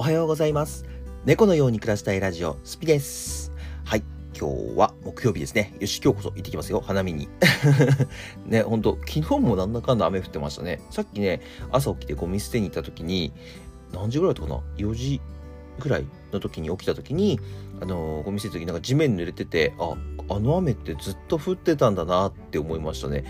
おはようございます。猫のように暮らしたいラジオ、スピです。はい。今日は木曜日ですね。よし、今日こそ行ってきますよ。花見に。ね、ほんと、昨日もなんだかんだ雨降ってましたね。さっきね、朝起きてゴミ捨てに行った時に、何時ぐらいだったかな ?4 時ぐらいの時に起きた時に、あのーゴミ捨てる時なんか地面濡れてて、あ、あの雨ってずっと降ってたんだなって思いましたね。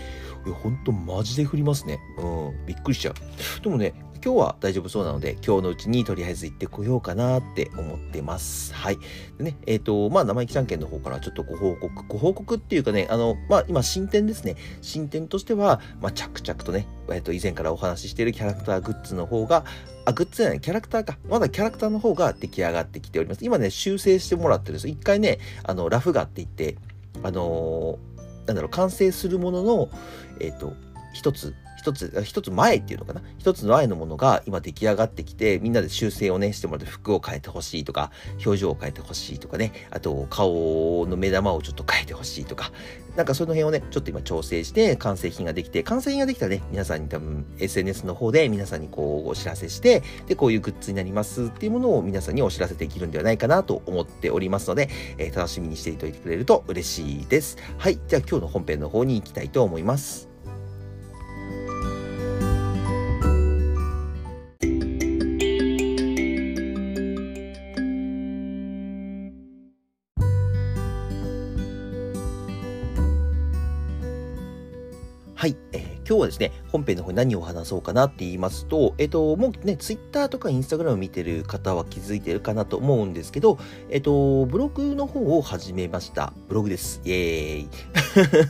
いや、ほんとマジで降りますね。うん、びっくりしちゃう。でもね、今日は大丈夫そうなので、今日のうちにとりあえず行ってこようかなって思ってます。はい。でね、えっ、と、まあ、生意気じゃんけんの方からちょっとご報告、ご報告っていうかね、あの、まあ、今、進展ですね。進展としては、まあ、着々とね、えっ、と、以前からお話ししているキャラクターグッズの方が、あ、グッズじゃない、キャラクターか。まだキャラクターの方が出来上がってきております。今ね、修正してもらってるんです。一回ね、あの、ラフ画って言って、あのーなんだろう、完成するものの、えっ、と、一つ、一つ、一つ前っていうのかな？一つの前のものが今出来上がってきて、みんなで修正をね、してもらって服を変えてほしいとか、表情を変えてほしいとかね、あと顔の目玉をちょっと変えてほしいとか、なんかその辺をね、ちょっと今調整して完成品ができて、完成品ができたらね、皆さんに多分 SNS の方で皆さんにこうお知らせして、で、こういうグッズになりますっていうものを皆さんにお知らせできるんではないかなと思っておりますので、えー楽しみにしていておいてくれると嬉しいです。はい。じゃあ今日の本編の方に行きたいと思います。はい、えー今日はですね、本編の方に何を話そうかなって言いますと、えっ、と、もうね、ツイッターとかインスタグラム見てる方は気づいてるかなと思うんですけど、えっ、と、ブログの方を始めました。ブログです。イエーイ。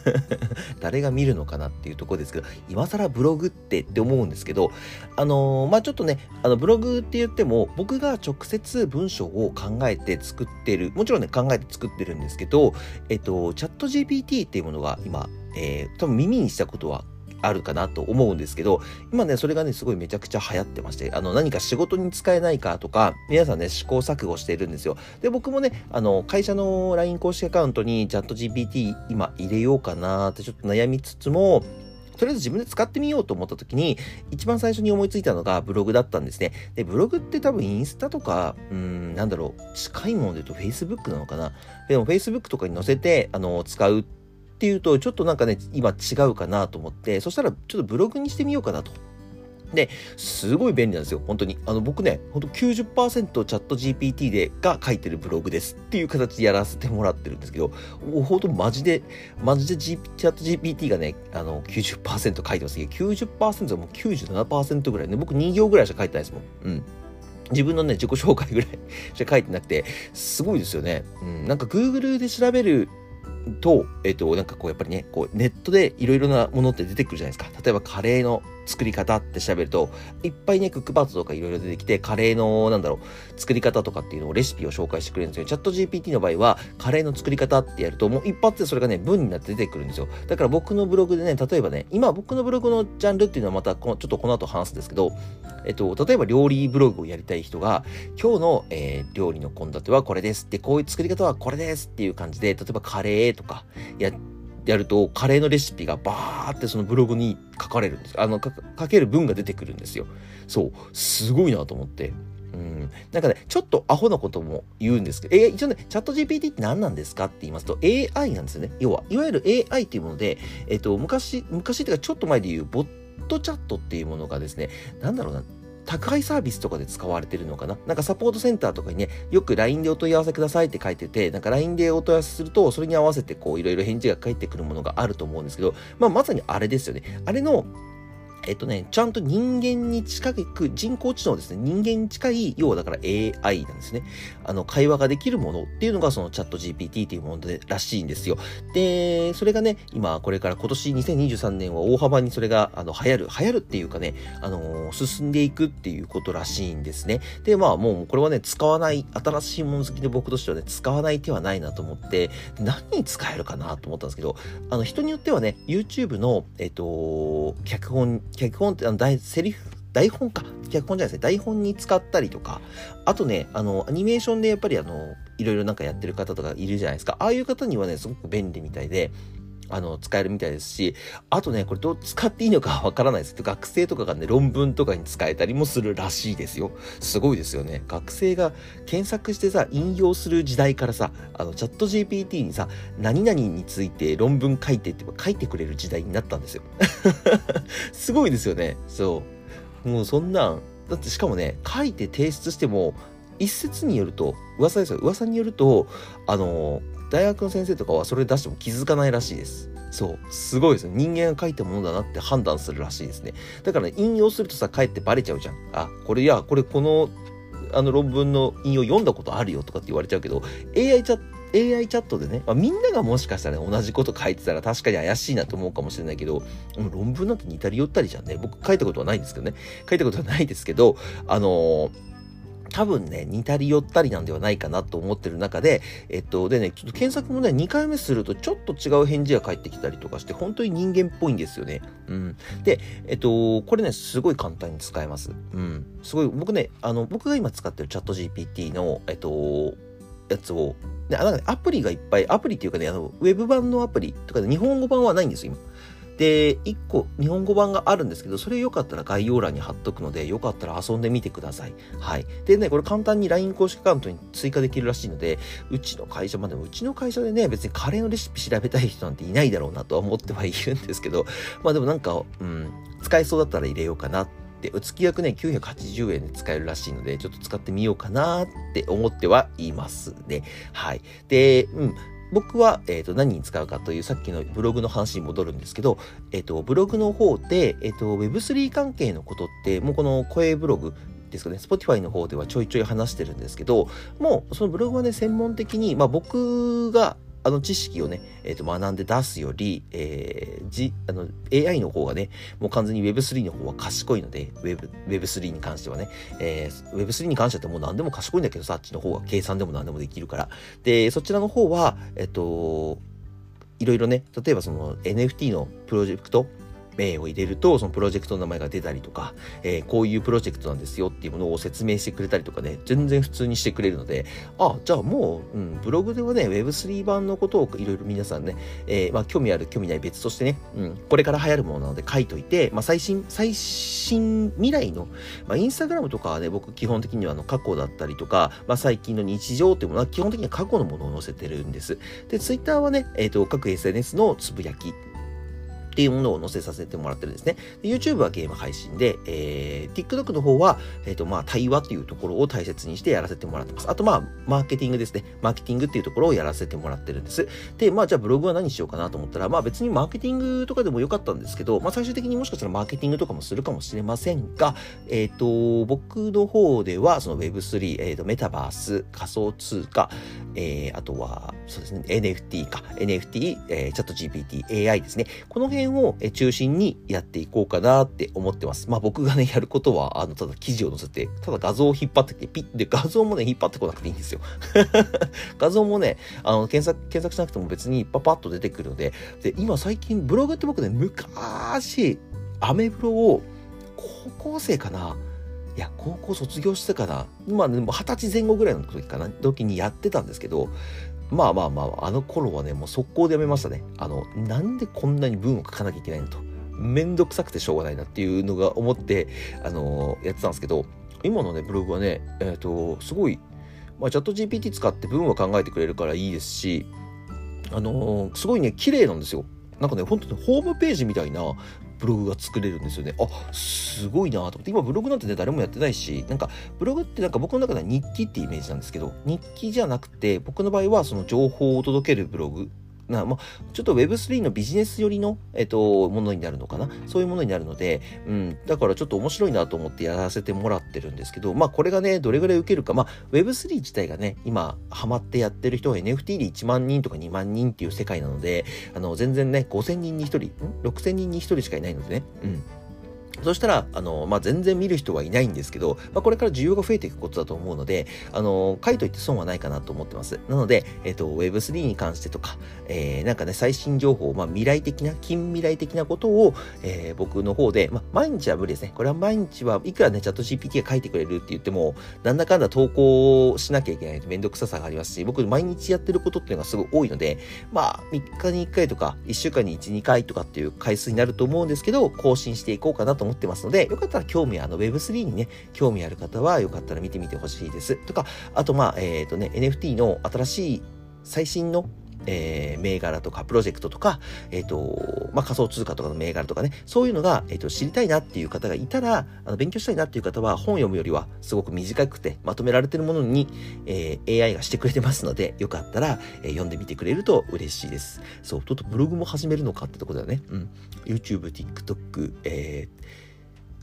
誰が見るのかなっていうところですけど、今更ブログってって思うんですけど、あのーまあ、ちょっとね、あの、ブログって言っても、僕が直接文章を考えて作ってる、もちろんね、考えて作ってるんですけど、えっ、と、チャット GPT っていうものが今、えー多分耳にしたことはあるかなと思うんですけど、今ね、それがね、すごいめちゃくちゃ流行ってまして、あの、何か仕事に使えないかとか、皆さんね、試行錯誤しているんですよ。で、僕もね、あの、会社の LINE 公式アカウントにチャット GPT 今入れようかなってちょっと悩みつつも、とりあえず自分で使ってみようと思った時に、一番最初に思いついたのがブログだったんですね。で、ブログって多分インスタとか、うん、なんだろう、近いもので言うと Facebook なのかな。でも Facebook とかに載せて、あの、使うってていうと、ちょっとなんかね、今違うかなと思って、そしたらちょっとブログにしてみようかなと。で、すごい便利なんですよ、本当に。あの、僕ね、本当90%チャット GPT で、が書いてるブログですっていう形でやらせてもらってるんですけど、もう本当マジで、マジで、G、チャット GPT がね、あの、90%書いてますけど、90%はもう97%ぐらいね、僕2行ぐらいしか書いてないですもん。うん。自分のね、自己紹介ぐらい しか書いてなくて、すごいですよね。うん。なんか Google で調べると、えっ、と、なんかこう、やっぱりね、こう、ネットでいろいろなものって出てくるじゃないですか。例えば、カレーの作り方って調べると、いっぱいね、クックパッドとかいろいろ出てきて、カレーの、なんだろう、作り方とかっていうのをレシピを紹介してくれるんですよ。チャット GPT の場合は、カレーの作り方ってやると、もう一発でそれがね、文になって出てくるんですよ。だから僕のブログでね、例えばね、今僕のブログのジャンルっていうのはまたこの、ちょっとこの後話すんですけど、えっと、例えば料理ブログをやりたい人が、今日の、えー料理の献立はこれです。で、こういう作り方はこれですっていう感じで、例えばカレーとかやって、やると、カレーのレシピがバーってそのブログに書かれるんです。あの、か書ける文が出てくるんですよ。そう。すごいなと思って。うん。なんかね、ちょっとアホなことも言うんですけど、え、一応ね、チャット GPT って何なんですかって言いますと、AI なんですよね。要は、いわゆる AI っていうもので、えっと、昔、昔っていうかちょっと前で言う、ボットチャットっていうものがですね、なんだろうな、宅配サービスとかで使われてるのかな？なんかサポートセンターとかにね、よく LINE でお問い合わせくださいって書いてて、なんか LINE でお問い合わせすると、それに合わせてこういろいろ返事が返ってくるものがあると思うんですけど、まあまさにあれですよね。あれの、えっとね、ちゃんと人間に近く、人工知能ですね。人間に近い、要はだから AI なんですね。あの、会話ができるものっていうのがそのチャット GPT っていうもので、らしいんですよ。で、それがね、今、これから今年2023年は大幅にそれが、あの、流行る、流行るっていうかね、あのー進んでいくっていうことらしいんですね。で、まあもうこれはね、使わない、新しいもの好きで僕としてはね、使わない手はないなと思って、何に使えるかなと思ったんですけど、あの、人によってはね、YouTube の、えっと、脚本、脚本って、あの、台セリフ、台本か。脚本じゃないですね。台本に使ったりとか、あとね、あの、アニメーションでやっぱりあの、いろいろなんかやってる方とかいるじゃないですか。ああいう方にはね、すごく便利みたいで、あの、使えるみたいですし、あとね、これどう使っていいのかわからないですけど、学生とかがね、論文とかに使えたりもするらしいですよ。すごいですよね。学生が検索してさ、引用する時代からさ、あの、チャット GPT にさ、何々について論文書いてって書いてくれる時代になったんですよ。すごいですよね。そう。もうそんなん、だってしかもね、書いて提出しても、一説によると、噂ですよ。噂によると、あの、大学の先生とかはそれ出しても気づかないらしいです。そう。すごいですね。人間が書いたものだなって判断するらしいですね。だから、ね、引用するとさ、かえってバレちゃうじゃん。あ、これいや、これこの、あの論文の引用読んだことあるよとかって言われちゃうけど、AI チャット AI チャットでね、まあ、みんながもしかしたら、ね、同じこと書いてたら確かに怪しいなと思うかもしれないけど、論文なんて似たり寄ったりじゃんね。僕書いたことはないんですけどね。書いたことはないですけど、あのー多分ね、似たり寄ったりなんではないかなと思ってる中で、えっと、でね、ちょっと検索もね、2回目するとちょっと違う返事が返ってきたりとかして、本当に人間っぽいんですよね。うん。で、えっと、これね、すごい簡単に使えます。うん。すごい、僕ね、あの、僕が今使ってるチャット GPT の、えっと、やつを、ね、なんかね、アプリがいっぱい、アプリっていうかね、あの、ウェブ版のアプリとかで日本語版はないんですよ、今。で、1個日本語版があるんですけど、それよかったら概要欄に貼っとくので、よかったら遊んでみてください。はい。でね、これ簡単に LINE 公式アカウントに追加できるらしいので、うちの会社、まあでもうちの会社でね、別にカレーのレシピ調べたい人なんていないだろうなとは思ってはいるんですけど、まあでもなんか、うん、使えそうだったら入れようかなって、月額ね、980円で使えるらしいので、ちょっと使ってみようかなって思ってはいますね。はい。で、うん。僕は、え、ー、と、何に使うかという、さっきのブログの話に戻るんですけど、え、ー、と、ブログの方で、え、ー、と、Web3 関係のことって、もうこの声ブログですかね、Spotify の方ではちょいちょい話してるんですけど、もうそのブログはね、専門的に、まあ僕があの知識をね、え、ー、と、学んで出すより、えー、じ、あの、AI の方がね、もう完全に Web3 の方は賢いので、Web、Web3 に関してはね、えー、Web3 に関してはもう何でも賢いんだけどさ、あっちの方は計算でも何でもできるから。で、そちらの方は、えっ、と、いろいろね、例えばその NFT のプロジェクト、名を入れると、そのプロジェクトの名前が出たりとか、えー、こういうプロジェクトなんですよっていうものを説明してくれたりとかね、全然普通にしてくれるので、あ、じゃあもう、うん、ブログではね、Web3 版のことをいろいろ皆さんね、えー、まあ、興味ある、興味ない別としてね、うん、これから流行るものなので書いといて、まあ、最新、最新未来の、まあ、インスタグラムとかはね、僕基本的にはあの過去だったりとか、まあ、最近の日常っていうものは基本的には過去のものを載せてるんです。で、Twitter はね、えっ、ー、と、各 SNS のつぶやきっていうものを載せさせてもらってるんですね。YouTube はゲーム配信で、えー、TikTok の方は、えっ、ー、と、まあ、対話っていうところを大切にしてやらせてもらってます。あと、まあ、マーケティングですね。マーケティングっていうところをやらせてもらってるんです。で、まあ、じゃあブログは何しようかなと思ったら、まあ、別にマーケティングとかでもよかったんですけど、まあ、最終的にもしかしたらマーケティングとかもするかもしれませんが、えっ、ー、と、僕の方では、その Web3、えっ、と、メタバース、仮想通貨、えー、あとは、そうですね、NFT か、NFT、えー、チャット GPT、AI ですね。この辺を中心にやっていこうかなって思ってます。まあ僕がね、やることは、あの、ただ記事を載せて、ただ画像を引っ張ってきて、ピッで、画像もね、引っ張ってこなくていいんですよ。画像もね、あの、検索、検索しなくても別にパパッと出てくるので、で、今最近、ブログって僕ね、昔、アメブロを、高校生かないや、高校卒業してから、まあ、でも二十歳前後ぐらいの時かな、時にやってたんですけど、まあまあまあ、あの頃はね、もう速攻でやめましたね。あの、なんでこんなに文を書かなきゃいけないのと。めんどくさくてしょうがないなっていうのが思って、あのー、やってたんですけど、今のね、ブログはね、えっ、ー、と、すごい、まあ、チャット GPT 使って文を考えてくれるからいいですし、あのー、すごいね、綺麗なんですよ。なんかね、本当にホームページみたいなブログが作れるんですよね。あ、すごいなと思って。今ブログなんてね、誰もやってないし、なんかブログってなんか僕の中では日記ってイメージなんですけど、日記じゃなくて、僕の場合はその情報を届けるブログな、まあ、ちょっと Web3 のビジネス寄りの、えっと、ものになるのかな？そういうものになるので、うん、だからちょっと面白いなと思ってやらせてもらってるんですけど、まあ、これがね、どれぐらい受けるか、まあ、Web3 自体がね、今、ハマってやってる人は NFT で1万人とか2万人っていう世界なので、あの、全然ね、5000人に1人、?6000 人に1人しかいないのでね、うん。そしたら、あの、まあ、全然見る人はいないんですけど、まあ、これから需要が増えていくことだと思うので、あの、書いといて損はないかなと思ってます。なので、えっ、と、Web3 に関してとか、えー、なんかね、最新情報、まあ、未来的な、近未来的なことを、えー、僕の方で、まあ、毎日は無理ですね。これは毎日はいくらね、チャット GPT が書いてくれるって言っても、なんだかんだ投稿しなきゃいけないとめんどくささがありますし、僕毎日やってることっていうのがすごい多いので、まあ、3日に1回とか、1週間に1、2回とかっていう回数になると思うんですけど、更新していこうかなとと思ってますので、よかったら興味、あの Web3 にね、興味ある方はよかったら見てみてほしいです。とか、あとまあ、えっ、ー、とね、NFT の新しい最新のえー、銘柄とかプロジェクトとか、えっ、ー、と、まあ、仮想通貨とかの銘柄とかね、そういうのが、えっ、ー、と、知りたいなっていう方がいたら、あの、勉強したいなっていう方は、本読むよりは、すごく短くて、まとめられてるものに、えー、AI がしてくれてますので、よかったら、えー、読んでみてくれると嬉しいです。そう、ちょっとブログも始めるのかってとこだよね。うん。YouTube、TikTok、えー、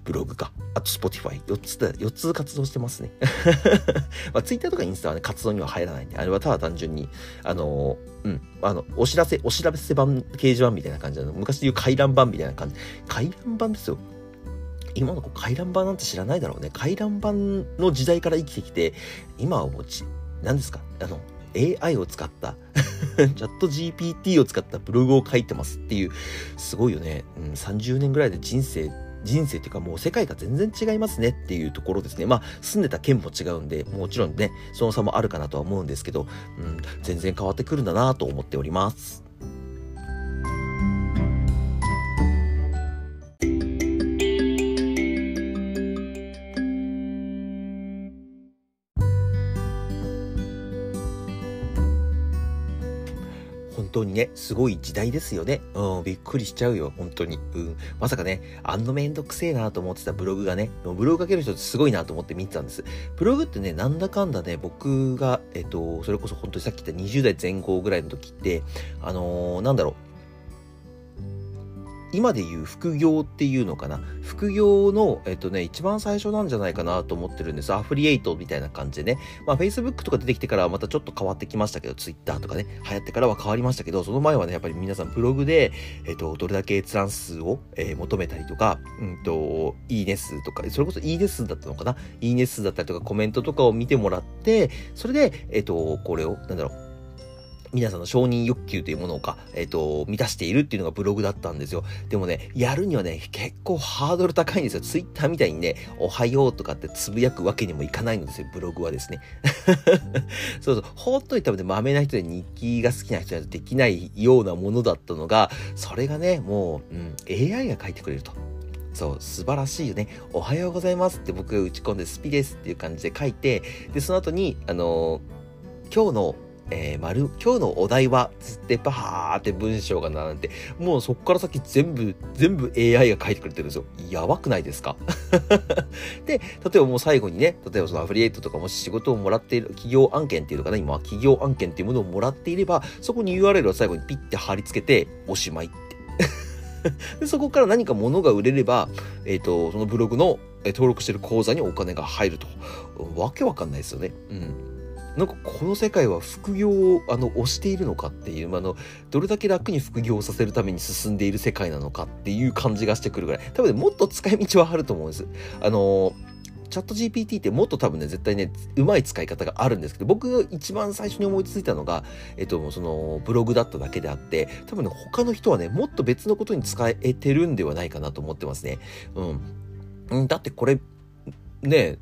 ブログか、あと Spotify、4つで、4つ活動してますね。まあ、Twitter とかインスタはね、活動には入らないんで、あれはただ単純に、あのうん、あの、お知らせ、お知らせ版、掲示板みたいな感じなの。昔で言う回覧板みたいな感じ。回覧板ですよ。今の子回覧板なんて知らないだろうね。回覧板の時代から生きてきて、今はもうち、何ですか？あの、AI を使った チャット GPT を使ったブログを書いてますっていう、すごいよね。うん、30年ぐらいで人生人生というかもう世界が全然違いますねっていうところですね。まあ住んでた県も違うんで、もちろんね、その差もあるかなとは思うんですけど、うん、全然変わってくるんだなと思っております。当にね、すごい時代ですよね。うん、びっくりしちゃうよ、本当に。うん。まさかね、あんのめんどくせえなと思ってたブログがね、ブログかける人ってすごいなと思って見てたんです。ブログってね、なんだかんだね、僕が、えっと、それこそ本当にさっき言った20代前後ぐらいの時って、あのー、なんだろう、今で言う副業っていうのかな？副業の、えっとね、一番最初なんじゃないかなと思ってるんです。アフリエイトみたいな感じでね。まあ、Facebook とか出てきてからはまたちょっと変わってきましたけど、Twitter とかね、流行ってからは変わりましたけど、その前はね、やっぱり皆さんブログで、えっと、どれだけ閲覧数を、えー、求めたりとか、うんと、いいね数とか、それこそいいね数だったのかな？いいね数だったりとかコメントとかを見てもらって、それで、えっと、これを、なんだろう、皆さんの承認欲求というものをか、えっ、ー、と、満たしているっていうのがブログだったんですよ。でもね、やるにはね、結構ハードル高いんですよ。ツイッターみたいにね、おはようとかってつぶやくわけにもいかないんですよ、ブログはですね。そうそう、ほっといたらね、豆な人で日記が好きな人はできないようなものだったのが、それがね、もう、うん、AI が書いてくれると。そう、素晴らしいよね。おはようございますって僕が打ち込んでスピですっていう感じで書いて、で、その後に、あのー、今日のえー、丸、今日のお題は、つってバーって文章が並んで、もうそっから先全部、全部 AI が書いてくれてるんですよ。やばくないですか？で、例えばもう最後にね、例えばそのアフリエイトとかもし仕事をもらっている、企業案件っていうのかな、今は企業案件っていうものをもらっていれば、そこに URL を最後にピッて貼り付けて、おしまいって。でそこから何か物が売れれば、えっ、ー、と、そのブログの、登録してる口座にお金が入ると。わけわかんないですよね。うん。なんかこの世界は副業をあの推しているのかっていう、あの、どれだけ楽に副業をさせるために進んでいる世界なのかっていう感じがしてくるぐらい。多分ね、もっと使い道はあると思うんです。あのチャット GPT ってもっと多分ね、絶対ね、うまい使い方があるんですけど、僕が一番最初に思いついたのが、えっと、その、ブログだっただけであって、多分ね、他の人はね、もっと別のことに使えてるんではないかなと思ってますね。うん。だってこれ、ね、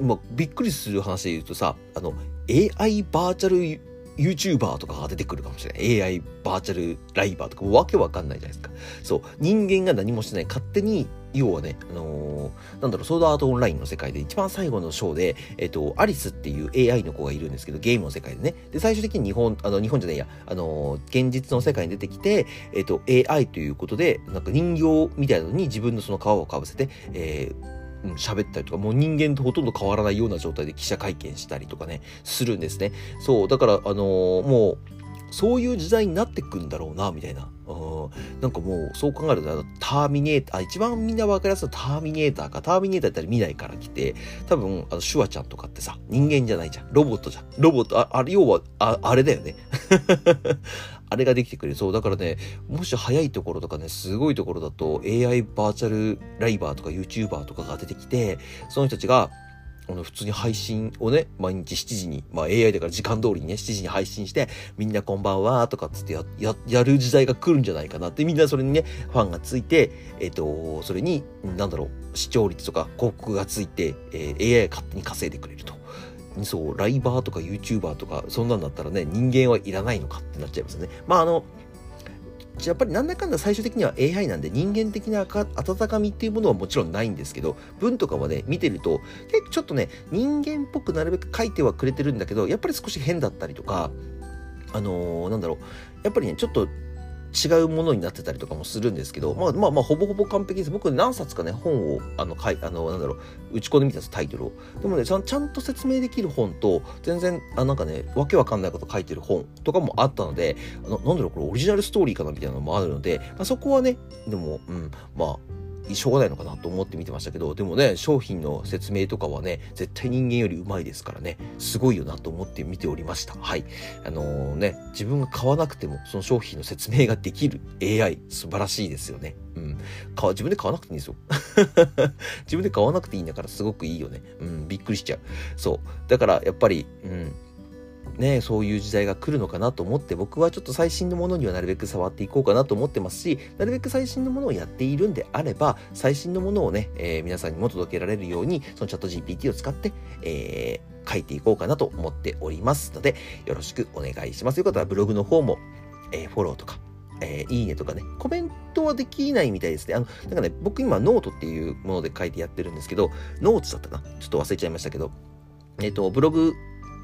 まあ、びっくりする話で言うとさ、あの、AI バーチャル YouTuber とかが出てくるかもしれない。AI バーチャルライバーとかわけわかんないじゃないですか。そう。人間が何もしない。勝手に、要はね、あのー、なんだろう、ソードアートオンラインの世界で一番最後のショーで、えっ、と、アリスっていう AI の子がいるんですけど、ゲームの世界でね。で、最終的に日本、あの、日本じゃないや、あのー、現実の世界に出てきて、えっ、と、AI ということで、なんか人形みたいなのに自分のその皮をかぶせて、えー、喋ったりとか、もう人間とほとんど変わらないような状態で記者会見したりとかね、するんですね。そう、だから、あのー、もう、そういう時代になってくんだろうな、みたいな。うんなんかもう、そう考えると、ターミネーター、一番みんな分かりやすいターミネーターか、ターミネーターだったら未来から来て、多分、あの、シュワちゃんとかってさ、人間じゃないじゃん。ロボットじゃん。ロボット、あ、あれ、要は、あ、あれだよね。あれができてくれる。そう、だからね、もし早いところとかね、すごいところだと AI バーチャルライバーとか YouTuber とかが出てきて、その人たちが、あの、普通に配信をね、毎日7時に、まあ AI だから時間通りにね、7時に配信して、みんなこんばんは、とかつってや、や、やる時代が来るんじゃないかなって、みんなそれにね、ファンがついて、えっ、と、それに、なんだろう、視聴率とか広告がついて、えー、AI 勝手に稼いでくれると。そう、ライバーとか YouTuber とか、そんなんだったらね、人間はいらないのかってなっちゃいますね。まああの、やっぱりなんだかんだ最終的には AI なんで人間的な温かみっていうものはもちろんないんですけど、文とかはね、見てると、結構ちょっとね、人間っぽくなるべく書いてはくれてるんだけど、やっぱり少し変だったりとか、あのー、なんだろう、やっぱりね、ちょっと違うものになってたりとかもするんですけど、まあまあまあ、ほぼほぼ完璧です。僕何冊かね、本を、あの、かい、あの、なんだろう、打ち込んでみたんです、タイトルを。でもねちゃん、ちゃんと説明できる本と、全然、あ、なんかね、わけわかんないこと書いてる本とかもあったので、あのなんだろう、これオリジナルストーリーかなみたいなのもあるので、まあ、そこはね、でも、うん、まあ、しょうがないのかなと思って見てましたけど、でもね、商品の説明とかはね、絶対人間より上手いですからね、すごいよなと思って見ておりました。はい。あのー、ね、自分が買わなくても、その商品の説明ができる AI、素晴らしいですよね。うん。買自分で買わなくていいんですよ。自分で買わなくていいんだからすごくいいよね。うん、びっくりしちゃう。そう。だから、やっぱり、うん、ね、そういう時代が来るのかなと思って、僕はちょっと最新のものにはなるべく触っていこうかなと思ってますし、なるべく最新のものをやっているんであれば、最新のものをね、えー、皆さんにも届けられるように、そのチャット GPT を使って、えー、書いていこうかなと思っておりますので、よろしくお願いします。ということは、ブログの方も、えー、フォローとか、えー、いいねとかね、コメントはできないみたいですね。あの、なんかね、僕今ノートっていうもので書いてやってるんですけど、ノーツだったかな？ちょっと忘れちゃいましたけど、えっ、ー、と、ブログ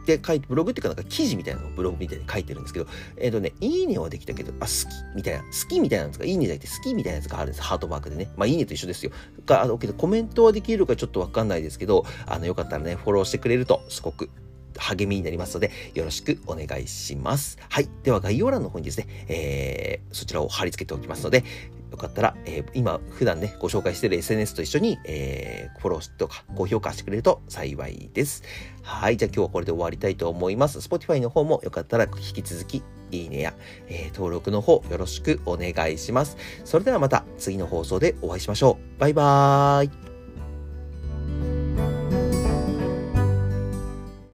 で書いて、ブログっていうかなんか記事みたいなのをブログみたいに書いてるんですけど、えっ、ー、とね、いいねはできたけど、あ、好きみたいな、好きみたいなやつが、いいねじゃなくて好きみたいなやつがあるんです。ハートマークでね。まあ、いいねと一緒ですよ。が、あの、けどコメントはできるかちょっとわかんないですけど、あの、よかったらね、フォローしてくれると、すごく励みになりますので、よろしくお願いします。はい。では概要欄の方にですね、えー、そちらを貼り付けておきますので、よかったら、えー、今、普段ね、ご紹介してる SNS と一緒に、えー、フォローとか高評価してくれると幸いです。はい。じゃあ今日はこれで終わりたいと思います。Spotify の方もよかったら引き続き、いいねや、えー、登録の方よろしくお願いします。それではまた次の放送でお会いしましょう。バイバーイ。